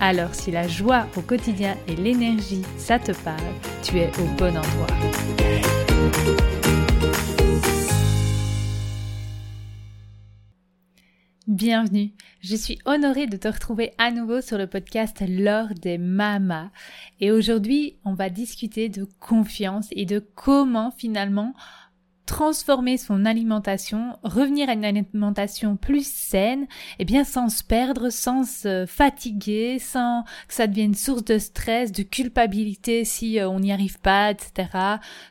Alors si la joie au quotidien et l'énergie, ça te parle, tu es au bon endroit. Bienvenue, je suis honorée de te retrouver à nouveau sur le podcast L'or des mamas. Et aujourd'hui, on va discuter de confiance et de comment finalement transformer son alimentation, revenir à une alimentation plus saine, et eh bien sans se perdre, sans se fatiguer, sans que ça devienne source de stress, de culpabilité si euh, on n'y arrive pas, etc.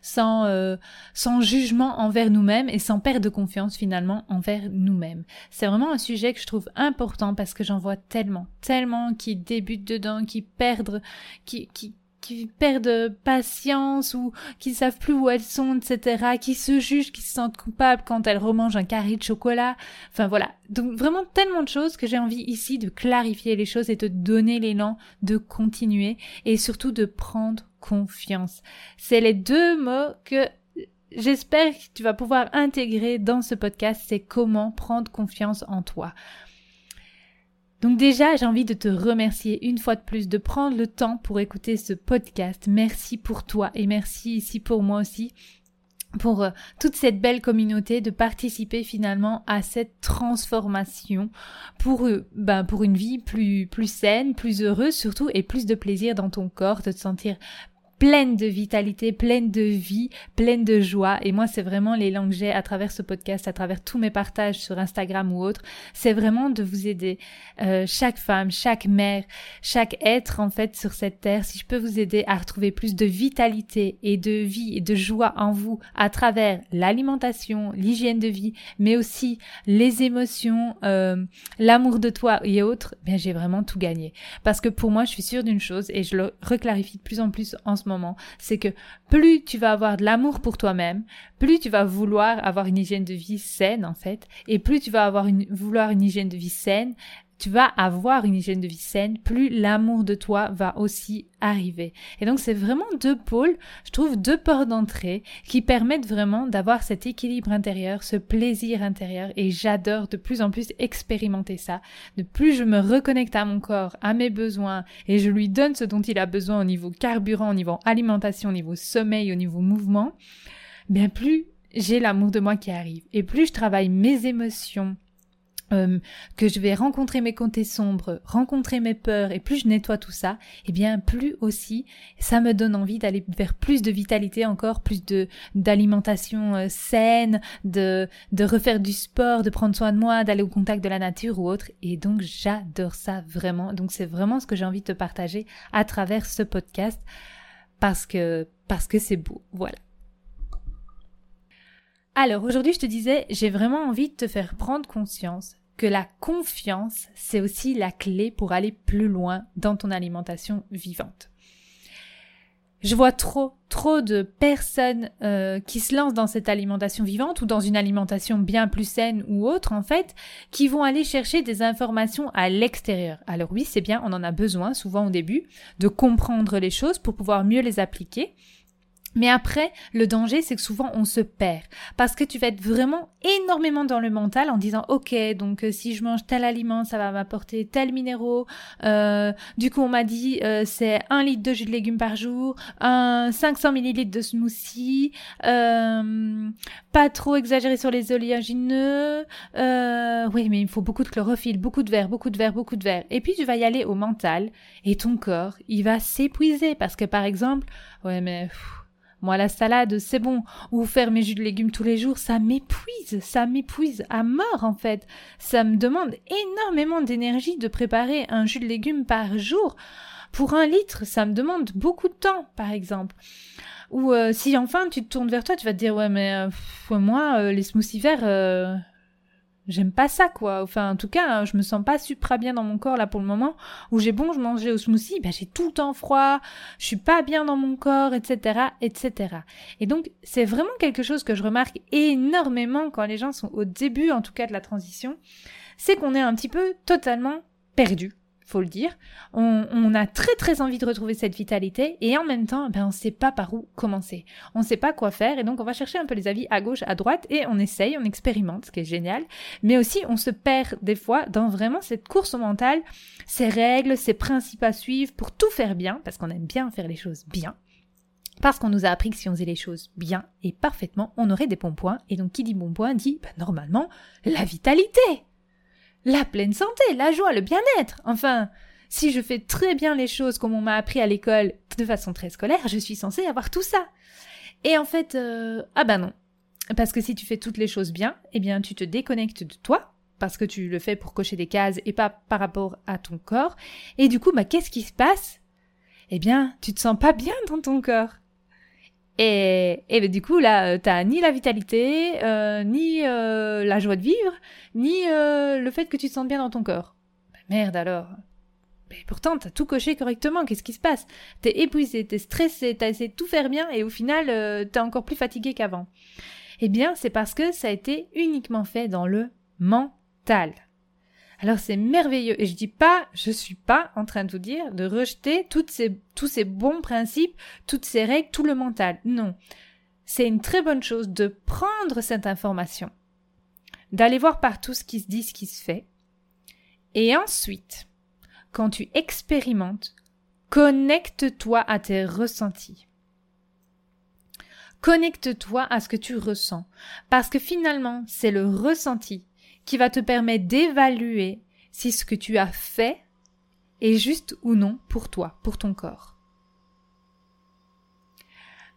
Sans euh, sans jugement envers nous-mêmes et sans perdre de confiance finalement envers nous-mêmes. C'est vraiment un sujet que je trouve important parce que j'en vois tellement, tellement qui débutent dedans, qui perdent, qui qui qui perdent patience ou qui savent plus où elles sont, etc., qui se jugent, qui se sentent coupables quand elles remangent un carré de chocolat. Enfin voilà. Donc vraiment tellement de choses que j'ai envie ici de clarifier les choses et de donner l'élan de continuer et surtout de prendre confiance. C'est les deux mots que j'espère que tu vas pouvoir intégrer dans ce podcast, c'est comment prendre confiance en toi. Donc déjà, j'ai envie de te remercier une fois de plus de prendre le temps pour écouter ce podcast. Merci pour toi et merci ici pour moi aussi pour euh, toute cette belle communauté de participer finalement à cette transformation pour euh, ben pour une vie plus plus saine, plus heureuse surtout et plus de plaisir dans ton corps, de te sentir pleine de vitalité, pleine de vie, pleine de joie. Et moi, c'est vraiment l'élan que j'ai à travers ce podcast, à travers tous mes partages sur Instagram ou autre. C'est vraiment de vous aider, euh, chaque femme, chaque mère, chaque être en fait sur cette terre. Si je peux vous aider à retrouver plus de vitalité et de vie et de joie en vous à travers l'alimentation, l'hygiène de vie, mais aussi les émotions, euh, l'amour de toi et autres, bien j'ai vraiment tout gagné. Parce que pour moi, je suis sûre d'une chose et je le reclarifie de plus en plus en ce moment c'est que plus tu vas avoir de l'amour pour toi-même, plus tu vas vouloir avoir une hygiène de vie saine en fait, et plus tu vas avoir une, vouloir une hygiène de vie saine, tu vas avoir une hygiène de vie saine, plus l'amour de toi va aussi arriver. Et donc c'est vraiment deux pôles, je trouve deux portes d'entrée qui permettent vraiment d'avoir cet équilibre intérieur, ce plaisir intérieur et j'adore de plus en plus expérimenter ça. De plus je me reconnecte à mon corps, à mes besoins et je lui donne ce dont il a besoin au niveau carburant, au niveau alimentation, au niveau sommeil, au niveau mouvement, bien plus j'ai l'amour de moi qui arrive et plus je travaille mes émotions, euh, que je vais rencontrer mes côtés sombres, rencontrer mes peurs, et plus je nettoie tout ça, et eh bien plus aussi ça me donne envie d'aller vers plus de vitalité encore, plus de d'alimentation euh, saine, de de refaire du sport, de prendre soin de moi, d'aller au contact de la nature ou autre. Et donc j'adore ça vraiment. Donc c'est vraiment ce que j'ai envie de te partager à travers ce podcast parce que parce que c'est beau. Voilà. Alors aujourd'hui, je te disais, j'ai vraiment envie de te faire prendre conscience que la confiance, c'est aussi la clé pour aller plus loin dans ton alimentation vivante. Je vois trop, trop de personnes euh, qui se lancent dans cette alimentation vivante ou dans une alimentation bien plus saine ou autre en fait, qui vont aller chercher des informations à l'extérieur. Alors oui, c'est bien, on en a besoin souvent au début de comprendre les choses pour pouvoir mieux les appliquer. Mais après, le danger, c'est que souvent on se perd parce que tu vas être vraiment énormément dans le mental en disant ok donc euh, si je mange tel aliment ça va m'apporter tel minéraux. Euh, du coup on m'a dit euh, c'est un litre de jus de légumes par jour, un 500 millilitres de smoothie, euh, pas trop exagérer sur les oléagineux. Oui mais il faut beaucoup de chlorophylle, beaucoup de verre, beaucoup de verre, beaucoup de verre. Et puis tu vas y aller au mental et ton corps il va s'épuiser parce que par exemple ouais mais moi, la salade, c'est bon. Ou faire mes jus de légumes tous les jours, ça m'épuise. Ça m'épuise à mort, en fait. Ça me demande énormément d'énergie de préparer un jus de légumes par jour. Pour un litre, ça me demande beaucoup de temps, par exemple. Ou euh, si enfin tu te tournes vers toi, tu vas te dire ouais mais euh, moi euh, les smoothies verts j'aime pas ça quoi. Enfin en tout cas, hein, je me sens pas super bien dans mon corps là pour le moment. Où j'ai bon, je mangeais au smoothie, ben j'ai tout le temps froid, je suis pas bien dans mon corps, etc., etc. Et donc c'est vraiment quelque chose que je remarque énormément quand les gens sont au début, en tout cas de la transition, c'est qu'on est un petit peu totalement perdu faut le dire. On, a très très envie de retrouver cette vitalité et en même temps, ben, on ne sait pas par où commencer. On ne sait pas quoi faire et donc on va chercher un peu les avis à gauche, à droite et on essaye, on expérimente, ce qui est génial. Mais aussi, on se perd des fois dans vraiment cette course mentale, ces règles, ces principes à suivre pour tout faire bien, parce qu'on aime bien faire les choses bien. Parce qu'on nous a appris que si on faisait les choses bien et parfaitement, on aurait des bons points. Et donc, qui dit bon point dit, ben, normalement, la vitalité la pleine santé, la joie, le bien-être. Enfin, si je fais très bien les choses comme on m'a appris à l'école de façon très scolaire, je suis censée avoir tout ça. Et en fait, euh, ah ben non. Parce que si tu fais toutes les choses bien, eh bien tu te déconnectes de toi, parce que tu le fais pour cocher des cases et pas par rapport à ton corps. Et du coup, bah qu'est-ce qui se passe? Eh bien, tu te sens pas bien dans ton corps. Et, et ben, du coup, là, euh, t'as ni la vitalité, euh, ni euh, la joie de vivre, ni le fait que tu te sens bien dans ton corps. Ben, merde alors. Mais pourtant, t'as tout coché correctement. Qu'est-ce qui se passe? T'es épuisé, t'es stressé, t'as essayé de tout faire bien et au final, t'es encore plus fatigué qu'avant. Eh bien, c'est parce que ça a été uniquement fait dans le mental. Alors c'est merveilleux. Et je dis pas, je suis pas en train de vous dire de rejeter tous ces bons principes, toutes ces règles, tout le mental. Non. C'est une très bonne chose de prendre cette information, d'aller voir partout ce qui se dit, ce qui se fait. Et ensuite, quand tu expérimentes, connecte-toi à tes ressentis. Connecte-toi à ce que tu ressens. Parce que finalement, c'est le ressenti qui va te permettre d'évaluer si ce que tu as fait est juste ou non pour toi, pour ton corps.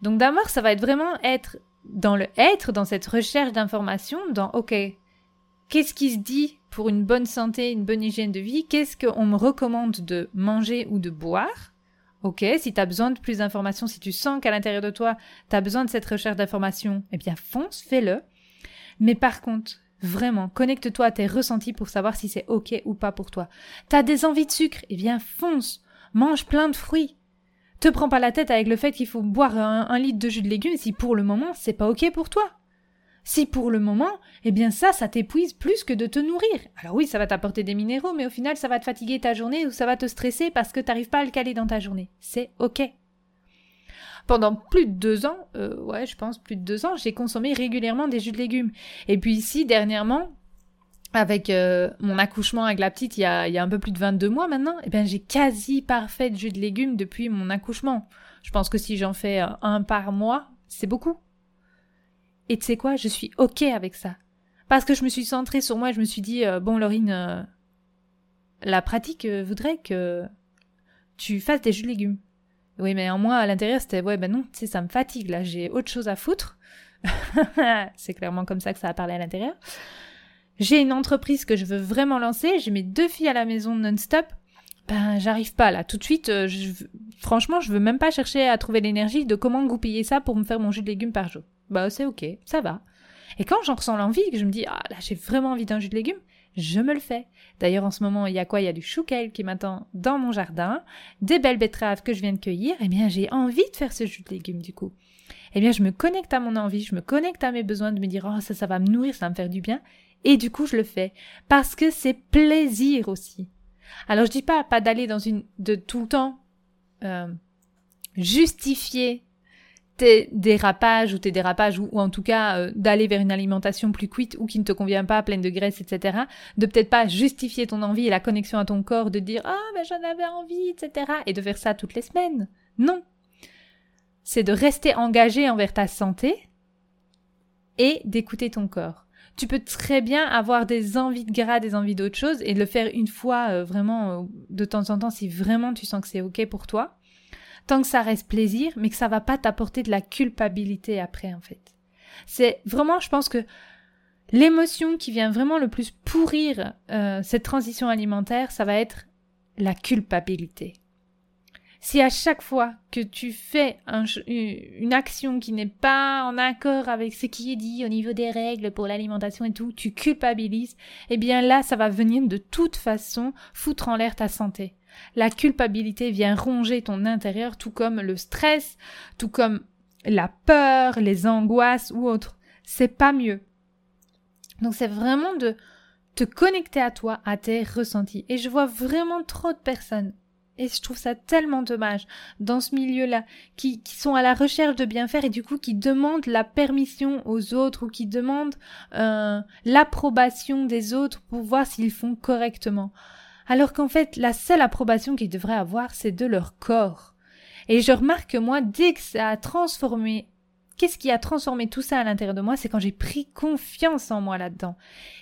Donc d'abord, ça va être vraiment être dans le être, dans cette recherche d'informations, dans OK, qu'est-ce qui se dit pour une bonne santé, une bonne hygiène de vie? Qu'est-ce qu'on me recommande de manger ou de boire? Ok, si tu as besoin de plus d'informations, si tu sens qu'à l'intérieur de toi, tu as besoin de cette recherche d'informations, eh bien fonce, fais-le. Mais par contre, Vraiment, connecte-toi à tes ressentis pour savoir si c'est ok ou pas pour toi. T'as des envies de sucre Eh bien, fonce Mange plein de fruits Te prends pas la tête avec le fait qu'il faut boire un, litre de jus de légumes si pour le moment c'est pas ok pour toi. Si pour le moment, eh bien ça, ça t'épuise plus que de te nourrir. Alors oui, ça va t'apporter des minéraux, mais au final, ça va te fatiguer ta journée ou ça va te stresser parce que t'arrives pas à le caler dans ta journée. C'est ok. Pendant plus de deux ans, euh, ouais, je pense plus de deux ans, j'ai consommé régulièrement des jus de légumes. Et puis ici, dernièrement, avec euh, mon accouchement avec la petite il y, a, un peu plus de 22 mois maintenant, eh bien j'ai quasi parfait de jus de légumes depuis mon accouchement. Je pense que si j'en fais euh, un par mois, c'est beaucoup. Et tu sais quoi, je suis ok avec ça. Parce que je me suis centrée sur moi je me suis dit, bon Laurine, la pratique voudrait que tu fasses des jus de légumes. Oui, mais en moi, à l'intérieur, c'était ouais, ben non, tu sais, ça me fatigue là, j'ai autre chose à foutre. c'est clairement comme ça que ça a parlé à l'intérieur. J'ai une entreprise que je veux vraiment lancer, j'ai mes deux filles à la maison non-stop. Ben, j'arrive pas là. Tout de suite, euh, je, franchement, je veux même pas chercher à trouver l'énergie de comment goupiller ça pour me faire mon jus de légumes par jour. Bah, c'est ok, ça va. Et quand j'en ressens l'envie, que je me dis, ah là, j'ai vraiment envie d'un jus de légumes, je me le fais. D'ailleurs, en ce moment, il y a quoi? Il y a du chouquel qui m'attend dans mon jardin, des belles betteraves que je viens de cueillir. Eh bien, j'ai envie de faire ce jus de légumes du coup. Eh bien, je me connecte à mon envie, je me connecte à mes besoins de me dire, oh, ça, ça va me nourrir, ça va me faire du bien. Et du coup, je le fais. Parce que c'est plaisir aussi. Alors, je dis pas, pas d'aller dans une, de tout le temps, euh, justifier tes dérapages ou tes dérapages ou, en tout cas euh, d'aller vers une alimentation plus cuite ou qui ne te convient pas, pleine de graisse, etc. De peut-être pas justifier ton envie et la connexion à ton corps, de dire ah mais j'en avais envie, etc. Et de faire ça toutes les semaines. Non. C'est de rester engagé envers ta santé et d'écouter ton corps. Tu peux très bien avoir des envies de gras, des envies d'autre chose et le faire une fois euh, vraiment euh, de temps en temps si vraiment tu sens que c'est ok pour toi tant que ça reste plaisir, mais que ça va pas t'apporter de la culpabilité après, en fait. C'est vraiment, je pense que l'émotion qui vient vraiment le plus pourrir euh, cette transition alimentaire, ça va être la culpabilité. Si à chaque fois que tu fais une action qui n'est pas en accord avec ce qui est dit au niveau des règles pour l'alimentation et tout, tu culpabilises, eh bien là, ça va venir de toute façon foutre en l'air ta santé. La culpabilité vient ronger ton intérieur, tout comme le stress, tout comme la peur, les angoisses ou autres. C'est pas mieux. Donc c'est vraiment de te connecter à toi, à tes ressentis. Et je vois vraiment trop de personnes, et je trouve ça tellement dommage, dans ce milieu-là, qui, qui sont à la recherche de bien faire et du coup qui demandent la permission aux autres ou qui demandent euh, l'approbation des autres pour voir s'ils font correctement. Alors qu'en fait, la seule approbation qu'ils devraient avoir, c'est de leur corps. Et je remarque que moi, dès que ça a transformé Qu'est-ce qui a transformé tout ça à l'intérieur de moi C'est quand j'ai pris confiance en moi là-dedans.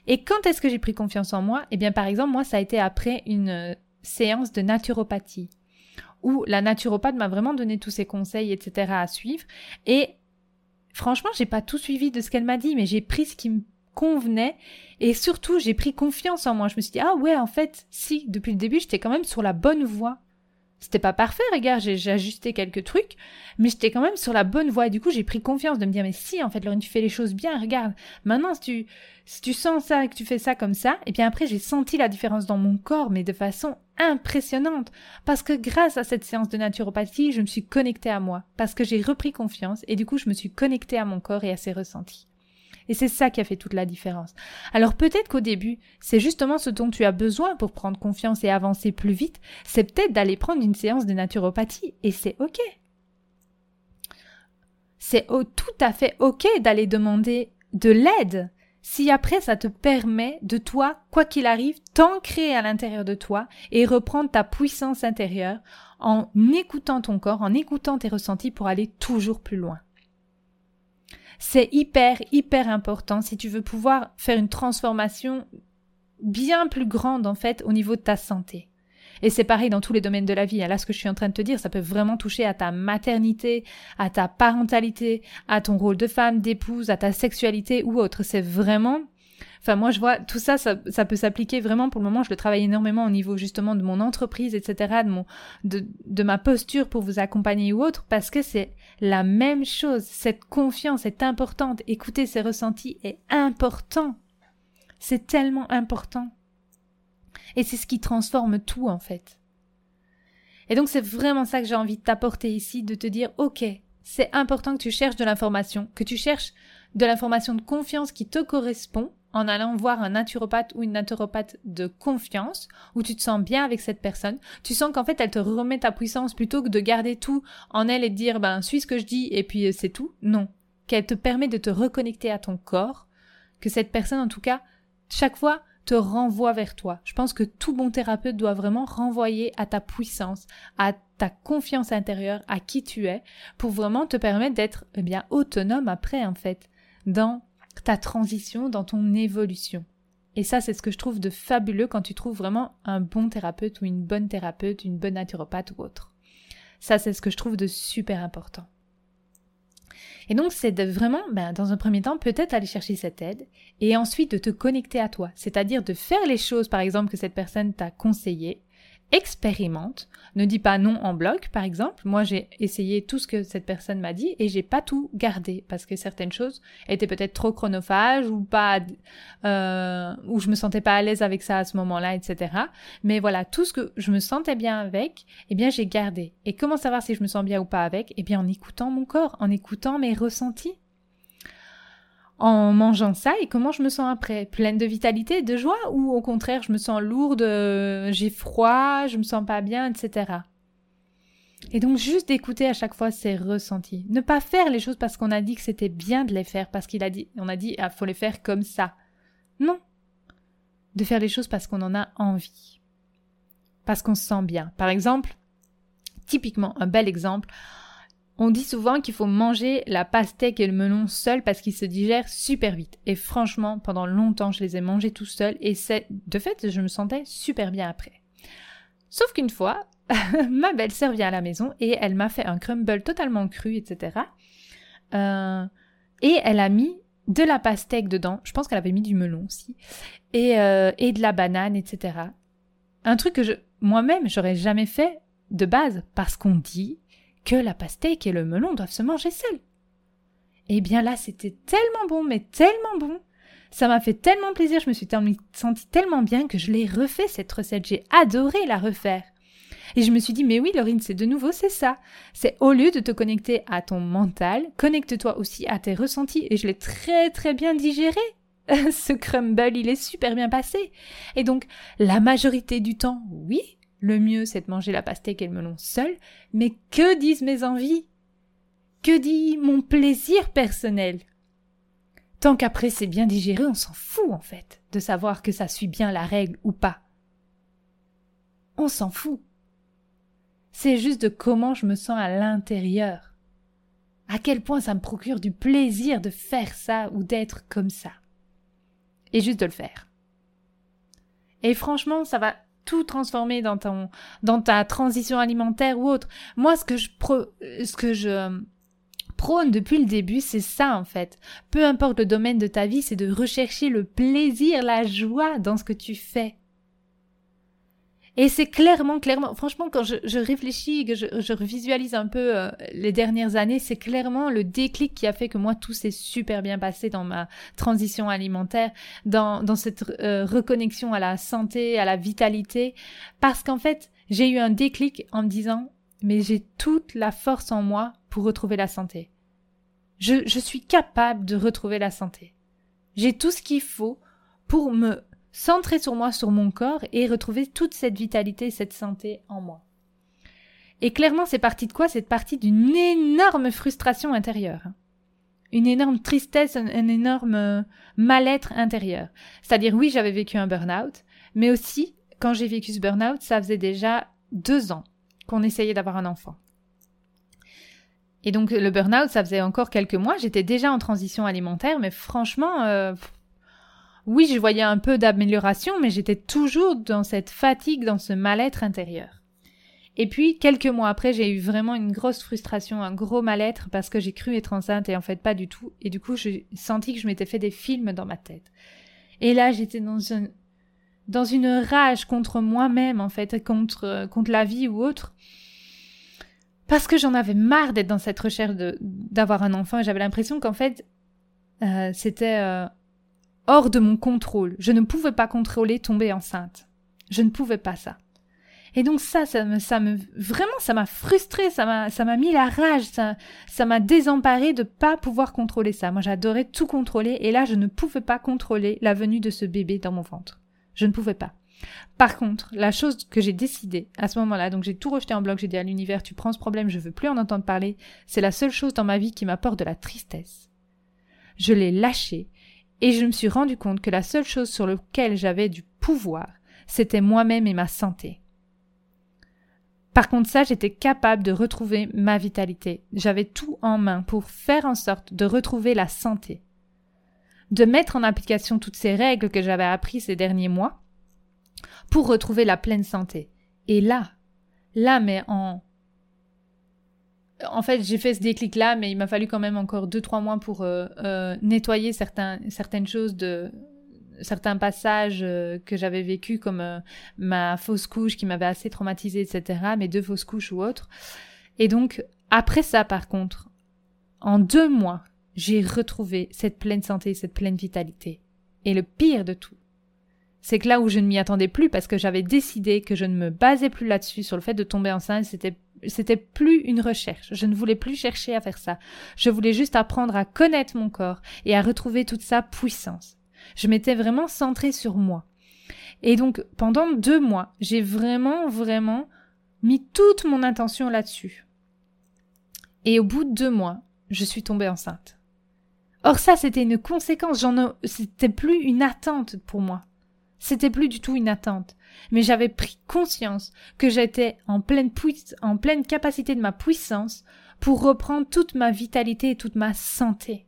Et quand est-ce que j'ai pris confiance en moi? Eh bien, par exemple, moi, ça a été après une euh, séance de naturopathie où la naturopathe m'a vraiment donné tous ses conseils, etc. à suivre. Et franchement, j'ai pas tout suivi de ce qu'elle m'a dit, mais j'ai pris ce qui me convenait et surtout j'ai pris confiance en moi. Je me suis dit ah ouais en fait si depuis le début j'étais quand même sur la bonne voie. C'était pas parfait, regarde, j'ai ajusté quelques trucs, mais j'étais quand même sur la bonne voie. Et du coup, j'ai pris confiance de me dire, mais si, en fait, Laurine, tu fais les choses bien, regarde. Maintenant, si tu, si tu sens ça et que tu fais ça comme ça, et bien après, j'ai senti la différence dans mon corps, mais de façon impressionnante. Parce que grâce à cette séance de naturopathie, je me suis connectée à moi. Parce que j'ai repris confiance, et du coup, je me suis connectée à mon corps et à ses ressentis. Et c'est ça qui a fait toute la différence. Alors peut-être qu'au début, c'est justement ce dont tu as besoin pour prendre confiance et avancer plus vite, c'est peut-être d'aller prendre une séance de naturopathie, et c'est ok. C'est tout à fait ok d'aller demander de l'aide si après ça te permet de toi, quoi qu'il arrive, t'ancrer à l'intérieur de toi et reprendre ta puissance intérieure en écoutant ton corps, en écoutant tes ressentis pour aller toujours plus loin. C'est hyper, hyper important si tu veux pouvoir faire une transformation bien plus grande en fait au niveau de ta santé. Et c'est pareil dans tous les domaines de la vie. Là, ce que je suis en train de te dire, ça peut vraiment toucher à ta maternité, à ta parentalité, à ton rôle de femme, d'épouse, à ta sexualité ou autre. C'est vraiment Enfin, moi, je vois tout ça, ça, peut s'appliquer vraiment pour le moment. Je le travaille énormément au niveau justement de mon entreprise, etc., de mon, de, de ma posture pour vous accompagner ou autre, parce que c'est la même chose. Cette confiance est importante. Écouter ses ressentis est important. C'est tellement important. Et c'est ce qui transforme tout, en fait. Et donc, c'est vraiment ça que j'ai envie de t'apporter ici, de te dire, OK, c'est important que tu cherches de l'information, que tu cherches de l'information de confiance qui te correspond, en allant voir un naturopathe ou une naturopathe de confiance, où tu te sens bien avec cette personne, tu sens qu'en fait elle te remet ta puissance plutôt que de garder tout en elle et de dire ben suis ce que je dis et puis euh, c'est tout. Non, qu'elle te permet de te reconnecter à ton corps, que cette personne en tout cas chaque fois te renvoie vers toi. Je pense que tout bon thérapeute doit vraiment renvoyer à ta puissance, à ta confiance intérieure, à qui tu es, pour vraiment te permettre d'être eh bien autonome après en fait dans ta transition, dans ton évolution. Et ça, c'est ce que je trouve de fabuleux quand tu trouves vraiment un bon thérapeute ou une bonne thérapeute, une bonne naturopathe ou autre. Ça, c'est ce que je trouve de super important. Et donc, c'est de vraiment, ben, dans un premier temps, peut-être aller chercher cette aide et ensuite de te connecter à toi. C'est-à-dire de faire les choses, par exemple, que cette personne t'a conseillé, expérimente, ne dis pas non en bloc, par exemple. Moi, j'ai essayé tout ce que cette personne m'a dit et j'ai pas tout gardé parce que certaines choses étaient peut-être trop chronophages ou pas, euh, ou je me sentais pas à l'aise avec ça à ce moment-là, etc. Mais voilà, tout ce que je me sentais bien avec, eh bien, j'ai gardé. Et comment savoir si je me sens bien ou pas avec? Eh bien, en écoutant mon corps, en écoutant mes ressentis en mangeant ça et comment je me sens après? Pleine de vitalité, de joie ou au contraire je me sens lourde, euh, j'ai froid, je me sens pas bien, etc. Et donc juste d'écouter à chaque fois ces ressentis. Ne pas faire les choses parce qu'on a dit que c'était bien de les faire, parce qu'il a dit, on a dit, ah, faut les faire comme ça. Non. De faire les choses parce qu'on en a envie. Parce qu'on se sent bien. Par exemple, typiquement, un bel exemple, on dit souvent qu'il faut manger la pastèque et le melon seul parce qu'ils se digèrent super vite. Et franchement, pendant longtemps, je les ai mangés tout seuls et c'est, de fait, je me sentais super bien après. Sauf qu'une fois, ma belle-sœur vient à la maison et elle m'a fait un crumble totalement cru, etc. Euh, et elle a mis de la pastèque dedans. Je pense qu'elle avait mis du melon aussi. Et, euh, de la banane, etc. Un truc que moi-même, j'aurais jamais fait de base parce qu'on dit que la pastèque et le melon doivent se manger seuls. Eh bien là, c'était tellement bon, mais tellement bon. Ça m'a fait tellement plaisir, je me suis sentie tellement bien que je l'ai refait cette recette. J'ai adoré la refaire. Et je me suis dit, mais oui, Laurine, c'est de nouveau, c'est ça. C'est au lieu de te connecter à ton mental, connecte-toi aussi à tes ressentis. Et je l'ai très très bien digéré. Ce crumble, il est super bien passé. Et donc, la majorité du temps, oui, le mieux c'est de manger la pastèque et le melon seul, mais que disent mes envies? Que dit mon plaisir personnel? Tant qu'après c'est bien digéré, on s'en fout en fait de savoir que ça suit bien la règle ou pas. On s'en fout. C'est juste de comment je me sens à l'intérieur. À quel point ça me procure du plaisir de faire ça ou d'être comme ça. Et juste de le faire. Et franchement, ça va tout transformer dans ton, dans ta transition alimentaire ou autre. Moi, ce que je ce que je prône depuis le début, c'est ça en fait. Peu importe le domaine de ta vie, c'est de rechercher le plaisir, la joie dans ce que tu fais. Et c'est clairement, clairement, franchement, quand je, je réfléchis, que je, je revisualise un peu euh, les dernières années, c'est clairement le déclic qui a fait que moi, tout s'est super bien passé dans ma transition alimentaire, dans, dans cette euh, reconnexion à la santé, à la vitalité, parce qu'en fait, j'ai eu un déclic en me disant, mais j'ai toute la force en moi pour retrouver la santé. Je, je suis capable de retrouver la santé. J'ai tout ce qu'il faut pour me centrer sur moi, sur mon corps et retrouver toute cette vitalité, cette santé en moi. Et clairement, c'est parti de quoi? C'est parti d'une énorme frustration intérieure. Une énorme tristesse, un, énorme euh, mal-être intérieur. C'est-à-dire, oui, j'avais vécu un burn-out, mais aussi, quand j'ai vécu ce burn-out, ça faisait déjà deux ans qu'on essayait d'avoir un enfant. Et donc, le burn-out, ça faisait encore quelques mois. J'étais déjà en transition alimentaire, mais franchement, euh, oui, je voyais un peu d'amélioration, mais j'étais toujours dans cette fatigue, dans ce mal-être intérieur. Et puis, quelques mois après, j'ai eu vraiment une grosse frustration, un gros mal-être parce que j'ai cru être enceinte et en fait pas du tout. Et du coup, j'ai senti que je m'étais fait des films dans ma tête. Et là, j'étais dans une, rage contre moi-même, en fait, contre, contre la vie ou autre. Parce que j'en avais marre d'être dans cette recherche d'avoir un enfant j'avais l'impression qu'en fait, euh, c'était, euh, hors de mon contrôle. Je ne pouvais pas contrôler tomber enceinte. Je ne pouvais pas ça. Et donc ça, ça me, ça me, vraiment, ça m'a frustré, ça m'a, ça m'a mis la rage, ça, ça m'a désemparé de pas pouvoir contrôler ça. Moi, j'adorais tout contrôler, et là, je ne pouvais pas contrôler la venue de ce bébé dans mon ventre. Je ne pouvais pas. Par contre, la chose que j'ai décidé à ce moment-là, donc j'ai tout rejeté en bloc, j'ai dit à l'univers, tu prends ce problème, je veux plus en entendre parler, c'est la seule chose dans ma vie qui m'apporte de la tristesse. Je l'ai lâché et je me suis rendu compte que la seule chose sur laquelle j'avais du pouvoir, c'était moi-même et ma santé. Par contre, ça, j'étais capable de retrouver ma vitalité. J'avais tout en main pour faire en sorte de retrouver la santé. De mettre en application toutes ces règles que j'avais apprises ces derniers mois pour retrouver la pleine santé. Et là, là, mais en en fait, j'ai fait ce déclic-là, mais il m'a fallu quand même encore deux, trois mois pour euh, euh, nettoyer certaines choses de certains passages euh, que j'avais vécu comme ma fausse couche qui m'avait assez traumatisée, etc., mes deux fausses couches ou autres. Et donc, après ça, par contre, en deux mois, j'ai retrouvé cette pleine santé, cette pleine vitalité. Et le pire de tout, c'est que là où je ne m'y attendais plus parce que j'avais décidé que je ne me basais plus là-dessus sur le fait de tomber enceinte, c'était c'était plus une recherche. Je ne voulais plus chercher à faire ça. Je voulais juste apprendre à connaître mon corps et à retrouver toute sa puissance. Je m'étais vraiment centrée sur moi. Et donc, pendant deux mois, j'ai vraiment, vraiment mis toute mon intention là-dessus. Et au bout de deux mois, je suis tombée enceinte. Or ça, c'était une conséquence, c'était plus une attente pour moi. C'était plus du tout une attente mais j'avais pris conscience que j'étais en pleine, capacité de ma puissance pour reprendre toute ma vitalité et toute ma santé.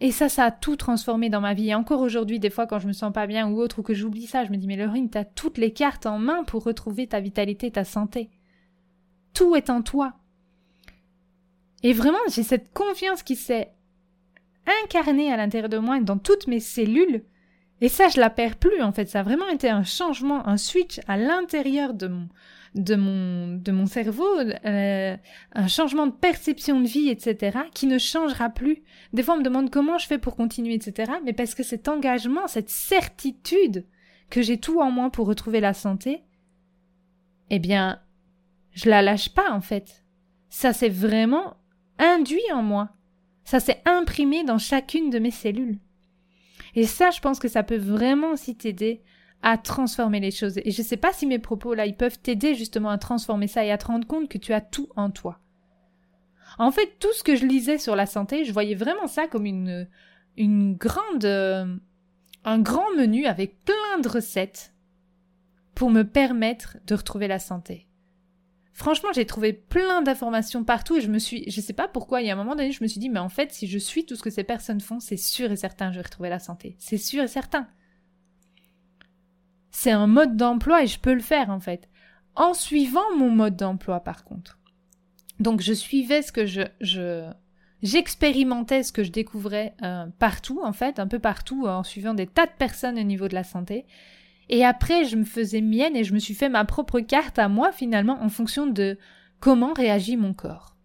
Et ça, ça a tout transformé dans ma vie. Et encore aujourd'hui, des fois, quand je me sens pas bien ou autre, ou que j'oublie ça, je me dis, mais Laurine, t'as toutes les cartes en main pour retrouver ta vitalité, ta santé. Tout est en toi. Et vraiment, j'ai cette confiance qui s'est incarnée à l'intérieur de moi et dans toutes mes cellules, Et ça, je la perds plus, en fait. Ça a vraiment été un changement, un switch à l'intérieur de mon, de mon, de mon cerveau, euh, un changement de perception de vie, etc., qui ne changera plus. Des fois, on me demande comment je fais pour continuer, etc., mais parce que cet engagement, cette certitude que j'ai tout en moi pour retrouver la santé, eh bien, je la lâche pas, en fait. Ça s'est vraiment induit en moi. Ça s'est imprimé dans chacune de mes cellules. Et ça, je pense que ça peut vraiment aussi t'aider à transformer les choses. Et je ne sais pas si mes propos là, ils peuvent t'aider justement à transformer ça et à te rendre compte que tu as tout en toi. En fait, tout ce que je lisais sur la santé, je voyais vraiment ça comme une, une grande, euh, un grand menu avec plein de recettes pour me permettre de retrouver la santé. Franchement, j'ai trouvé plein d'informations partout et je me suis, je sais pas pourquoi, il y a un moment donné, je me suis dit, mais en fait, si je suis tout ce que ces personnes font, c'est sûr et certain, je vais retrouver la santé. C'est sûr et certain. C'est un mode d'emploi et je peux le faire, en fait. En suivant mon mode d'emploi, par contre. Donc, je suivais ce que je, je, j'expérimentais ce que je découvrais euh, partout, en fait, un peu partout, en suivant des tas de personnes au niveau de la santé. Et après, je me faisais mienne et je me suis fait ma propre carte à moi finalement en fonction de comment réagit mon corps.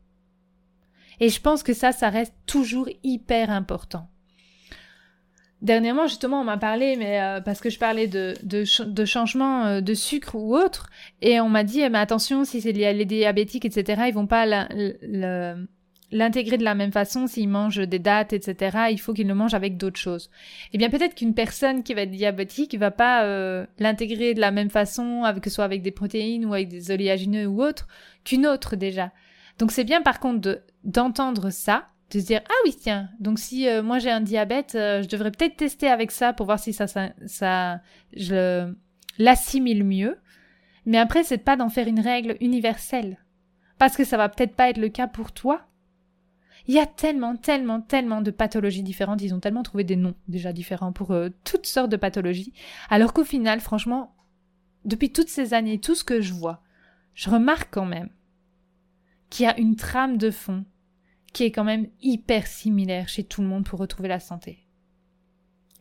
Et je pense que ça, ça reste toujours hyper important. Dernièrement, justement, on m'a parlé, mais euh, parce que je parlais de, de, de changement euh, de sucre ou autre, et on m'a dit, mais attention, si c'est les diabétiques, etc., ils vont pas le l'intégrer de la même façon s'il mange des dates, etc. Il faut qu'il le mange avec d'autres choses. Eh bien, peut-être qu'une personne qui va être diabétique va pas euh, l'intégrer de la même façon, que ce soit avec des protéines ou avec des oléagineux ou autre, qu'une autre déjà. Donc c'est bien par contre de d'entendre ça, de se dire ah oui tiens donc si euh, moi j'ai un diabète, euh, je devrais peut-être tester avec ça pour voir si ça ça, ça je l'assimile mieux. Mais après c'est pas d'en faire une règle universelle parce que ça va peut-être pas être le cas pour toi il y a tellement, tellement, tellement de pathologies différentes. Ils ont tellement trouvé des noms déjà différents pour euh, toutes sortes de pathologies. Alors qu'au final, franchement, depuis toutes ces années, tout ce que je vois, je remarque quand même qu'il y a une trame de fond qui est quand même hyper similaire chez tout le monde pour retrouver la santé.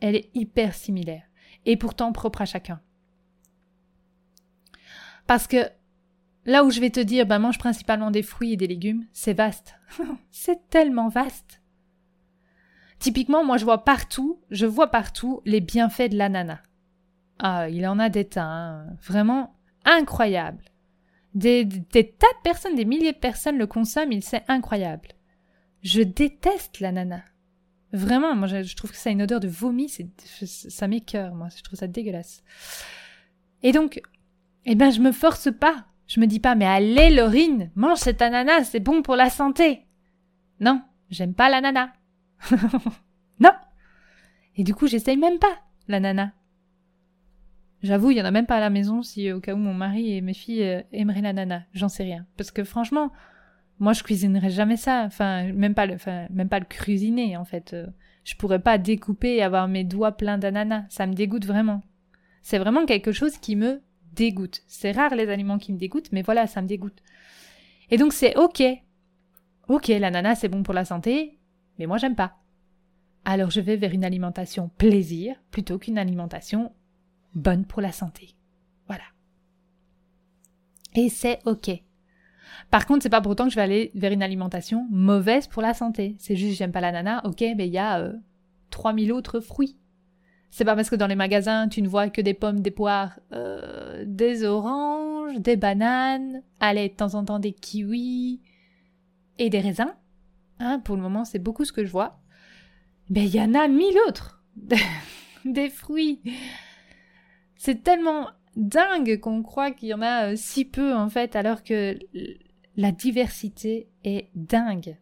Elle est hyper similaire et pourtant propre à chacun. Parce que Là où je vais te dire, ben mange principalement des fruits et des légumes, c'est vaste. c'est tellement vaste. Typiquement, moi je vois partout, je vois partout les bienfaits de l'ananas. Ah, il en a des tas, hein. vraiment incroyable. Des, des tas de personnes, des milliers de personnes le consomment, il c'est incroyable. Je déteste l'ananas. Vraiment, moi je, trouve que ça a une odeur de vomi, ça m'écœure, moi, je trouve ça dégueulasse. Et donc, eh ben je me force pas je me dis pas, mais allez, Laurine, mange cet ananas, c'est bon pour la santé. Non, j'aime pas l'ananas. non. Et du coup, j'essaye même pas l'ananas. J'avoue, il y en a même pas à la maison si au cas où mon mari et mes filles euh, aimeraient l'ananas. J'en sais rien. Parce que franchement, moi je cuisinerais jamais ça. Enfin, même pas le, enfin, même pas le cuisiner en fait. Euh, je pourrais pas découper et avoir mes doigts pleins d'ananas. Ça me dégoûte vraiment. C'est vraiment quelque chose qui me dégoûte. C'est rare les aliments qui me dégoûtent, mais voilà, ça me dégoûte. Et donc c'est ok. Ok, l'ananas c'est bon pour la santé, mais moi j'aime pas. Alors je vais vers une alimentation plaisir plutôt qu'une alimentation bonne pour la santé. Voilà. Et c'est ok. Par contre, c'est pas pour autant que je vais aller vers une alimentation mauvaise pour la santé. C'est juste j'aime pas l'ananas, ok, mais il y a euh, 3000 autres fruits. C'est pas parce que dans les magasins, tu ne vois que des pommes, des poires, euh, des oranges, des bananes, allez, de temps en temps des kiwis et des raisins. Hein, pour le moment, c'est beaucoup ce que je vois. Mais il y en a mille autres. des fruits. C'est tellement dingue qu'on croit qu'il y en a euh, si peu, en fait, alors que la diversité est dingue.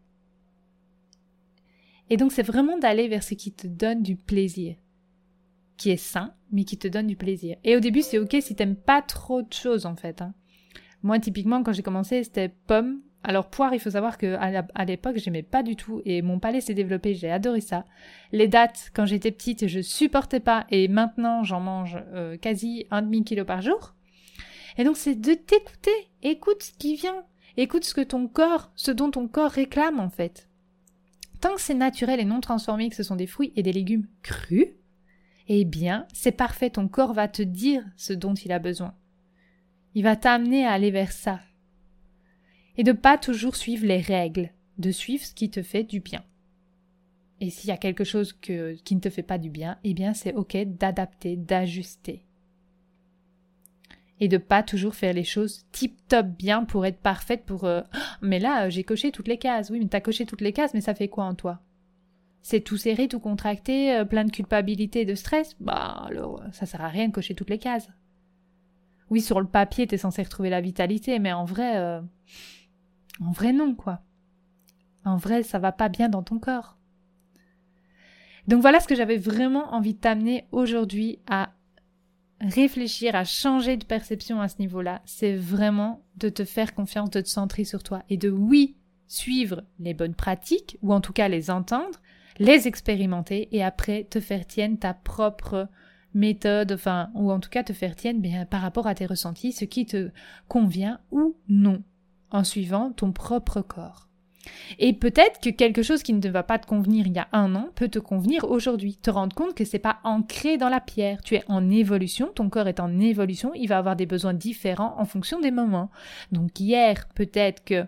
Et donc, c'est vraiment d'aller vers ce qui te donne du plaisir qui est sain, mais qui te donne du plaisir. Et au début, c'est ok si t'aimes pas trop de choses, en fait. Hein. Moi, typiquement, quand j'ai commencé, c'était pomme. Alors, poire, il faut savoir que à l'époque, j'aimais pas du tout, et mon palais s'est développé, j'ai adoré ça. Les dates, quand j'étais petite, je supportais pas, et maintenant, j'en mange euh, quasi un demi kilo par jour. Et donc, c'est de t'écouter. Écoute ce qui vient. Écoute ce que ton corps, ce dont ton corps réclame, en fait. Tant que c'est naturel et non transformé, que ce sont des fruits et des légumes crus, eh bien, c'est parfait, ton corps va te dire ce dont il a besoin. Il va t'amener à aller vers ça. Et de pas toujours suivre les règles, de suivre ce qui te fait du bien. Et s'il y a quelque chose qui ne te fait pas du bien, eh bien c'est ok d'adapter, d'ajuster. Et de pas toujours faire les choses tip top bien pour être parfaite pour euh, mais là j'ai coché toutes les cases. Oui, mais t'as coché toutes les cases, mais ça fait quoi en toi? C'est tout serré, tout contracté, euh, plein de culpabilité et de stress Bah alors ça sert à rien de cocher toutes les cases. Oui, sur le papier t'es censé retrouver la vitalité, mais en vrai euh, en vrai non quoi. En vrai ça va pas bien dans ton corps. Donc voilà ce que j'avais vraiment envie de t'amener aujourd'hui à réfléchir, à changer de perception à ce niveau-là. C'est vraiment de te faire confiance, de te centrer sur toi et de oui, suivre les bonnes pratiques ou en tout cas les entendre, les expérimenter et après te faire tienne ta propre méthode, enfin, ou en tout cas te faire tienne bien, par rapport à tes ressentis, ce qui te convient ou non, en suivant ton propre corps. Et peut-être que quelque chose qui ne va pas te convenir il y a un an peut te convenir aujourd'hui. Te rendre compte que c'est pas ancré dans la pierre. Tu es en évolution, ton corps est en évolution, il va avoir des besoins différents en fonction des moments. Donc hier, peut-être que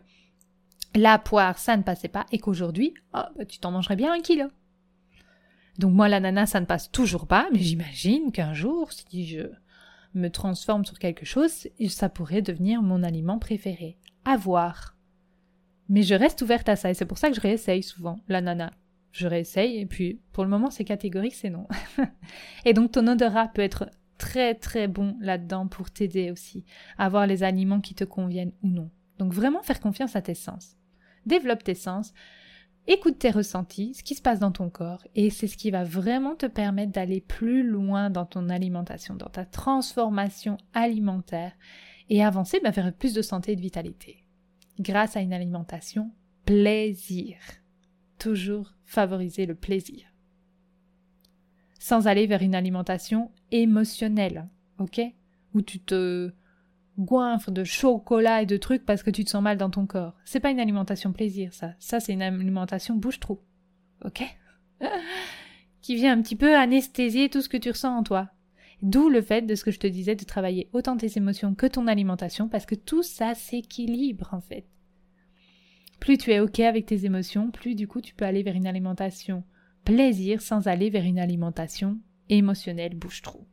la poire, ça ne passait pas et qu'aujourd'hui, oh, bah, tu t'en mangerais bien un kilo. Donc moi, l'ananas, ça ne passe toujours pas, mais j'imagine qu'un jour, si je me transforme sur quelque chose, ça pourrait devenir mon aliment préféré. À voir. Mais je reste ouverte à ça et c'est pour ça que je réessaye souvent l'ananas. Je réessaye et puis pour le moment c'est catégorique, c'est non. et donc ton odorat peut être très très bon là-dedans pour t'aider aussi à avoir les aliments qui te conviennent ou non. Donc vraiment faire confiance à tes sens. Développe tes sens, écoute tes ressentis, ce qui se passe dans ton corps et c'est ce qui va vraiment te permettre d'aller plus loin dans ton alimentation, dans ta transformation alimentaire et avancer bah, vers plus de santé et de vitalité grâce à une alimentation plaisir. Toujours favoriser le plaisir. Sans aller vers une alimentation émotionnelle, ok? Où tu te goinfres de chocolat et de trucs parce que tu te sens mal dans ton corps. C'est pas une alimentation plaisir, ça. Ça, c'est une alimentation bouche-trou. Ok? Qui vient un petit peu anesthésier tout ce que tu ressens en toi. D'où le fait de ce que je te disais de travailler autant tes émotions que ton alimentation parce que tout ça s'équilibre en fait. Plus tu es OK avec tes émotions, plus du coup tu peux aller vers une alimentation plaisir sans aller vers une alimentation émotionnelle bouche-trou.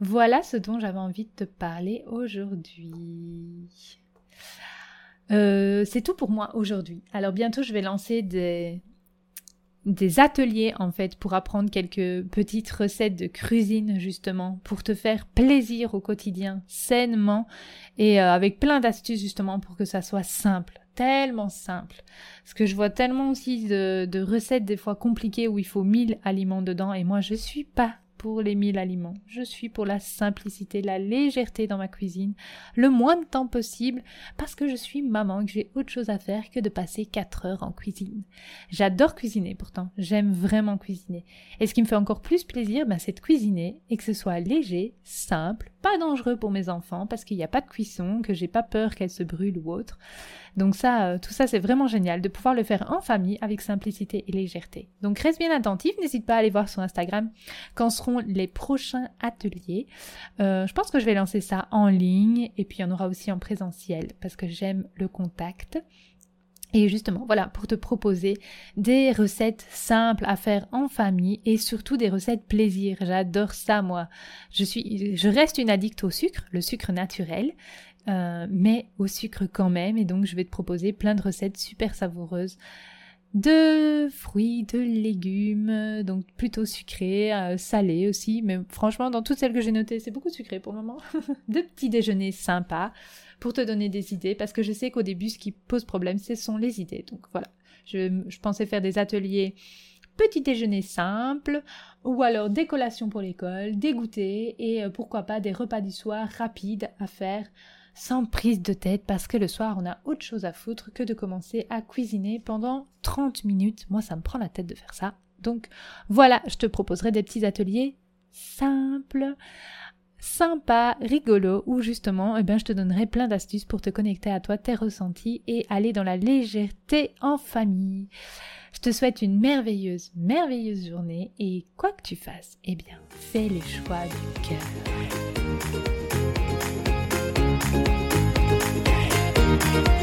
Voilà ce dont j'avais envie de te parler aujourd'hui. Euh, c'est tout pour moi aujourd'hui. Alors bientôt je vais lancer des, des ateliers en fait pour apprendre quelques petites recettes de cuisine justement pour te faire plaisir au quotidien sainement et euh, avec plein d'astuces justement pour que ça soit simple tellement simple parce que je vois tellement aussi de, de recettes des fois compliquées où il faut 1000 aliments dedans et moi je suis pas pour les mille aliments. Je suis pour la simplicité, la légèreté dans ma cuisine, le moins de temps possible, parce que je suis maman et que j'ai autre chose à faire que de passer quatre heures en cuisine. J'adore cuisiner pourtant, j'aime vraiment cuisiner. Et ce qui me fait encore plus plaisir, ben, c'est de cuisiner et que ce soit léger, simple, pas dangereux pour mes enfants, parce qu'il n'y a pas de cuisson, que j'ai pas peur qu'elles se brûlent ou autre. Donc ça, euh, tout ça, c'est vraiment génial de pouvoir le faire en famille avec simplicité et légèreté. Donc reste bien attentif, n'hésite pas à aller voir sur Instagram quand les prochains ateliers. Euh, je pense que je vais lancer ça en ligne et puis il y en aura aussi en présentiel parce que j'aime le contact. Et justement, voilà, pour te proposer des recettes simples à faire en famille et surtout des recettes plaisir. J'adore ça, moi. Je suis, je reste une addict au sucre, le sucre naturel. Euh, mais au sucre quand même. Et donc, je vais te proposer plein de recettes super savoureuses de fruits, de légumes, donc plutôt sucrés, euh, salés aussi. Mais franchement, dans toutes celles que j'ai notées, c'est beaucoup sucré pour le moment. de petits déjeuners sympas pour te donner des idées, parce que je sais qu'au début, ce qui pose problème, ce sont les idées. Donc voilà, je, pensais faire des ateliers petit déjeuner simple, ou alors des collations pour l'école, des goûters, et euh, pourquoi pas des repas du soir rapides à faire sans prise de tête parce que le soir on a autre chose à foutre que de commencer à cuisiner pendant 30 minutes. Moi ça me prend la tête de faire ça. Donc voilà, je te proposerai des petits ateliers simples, sympas, rigolos où justement eh ben, je te donnerai plein d'astuces pour te connecter à toi, tes ressentis et aller dans la légèreté en famille. Je te souhaite une merveilleuse, merveilleuse journée et quoi que tu fasses, eh bien, fais les choix du cœur. Thank you.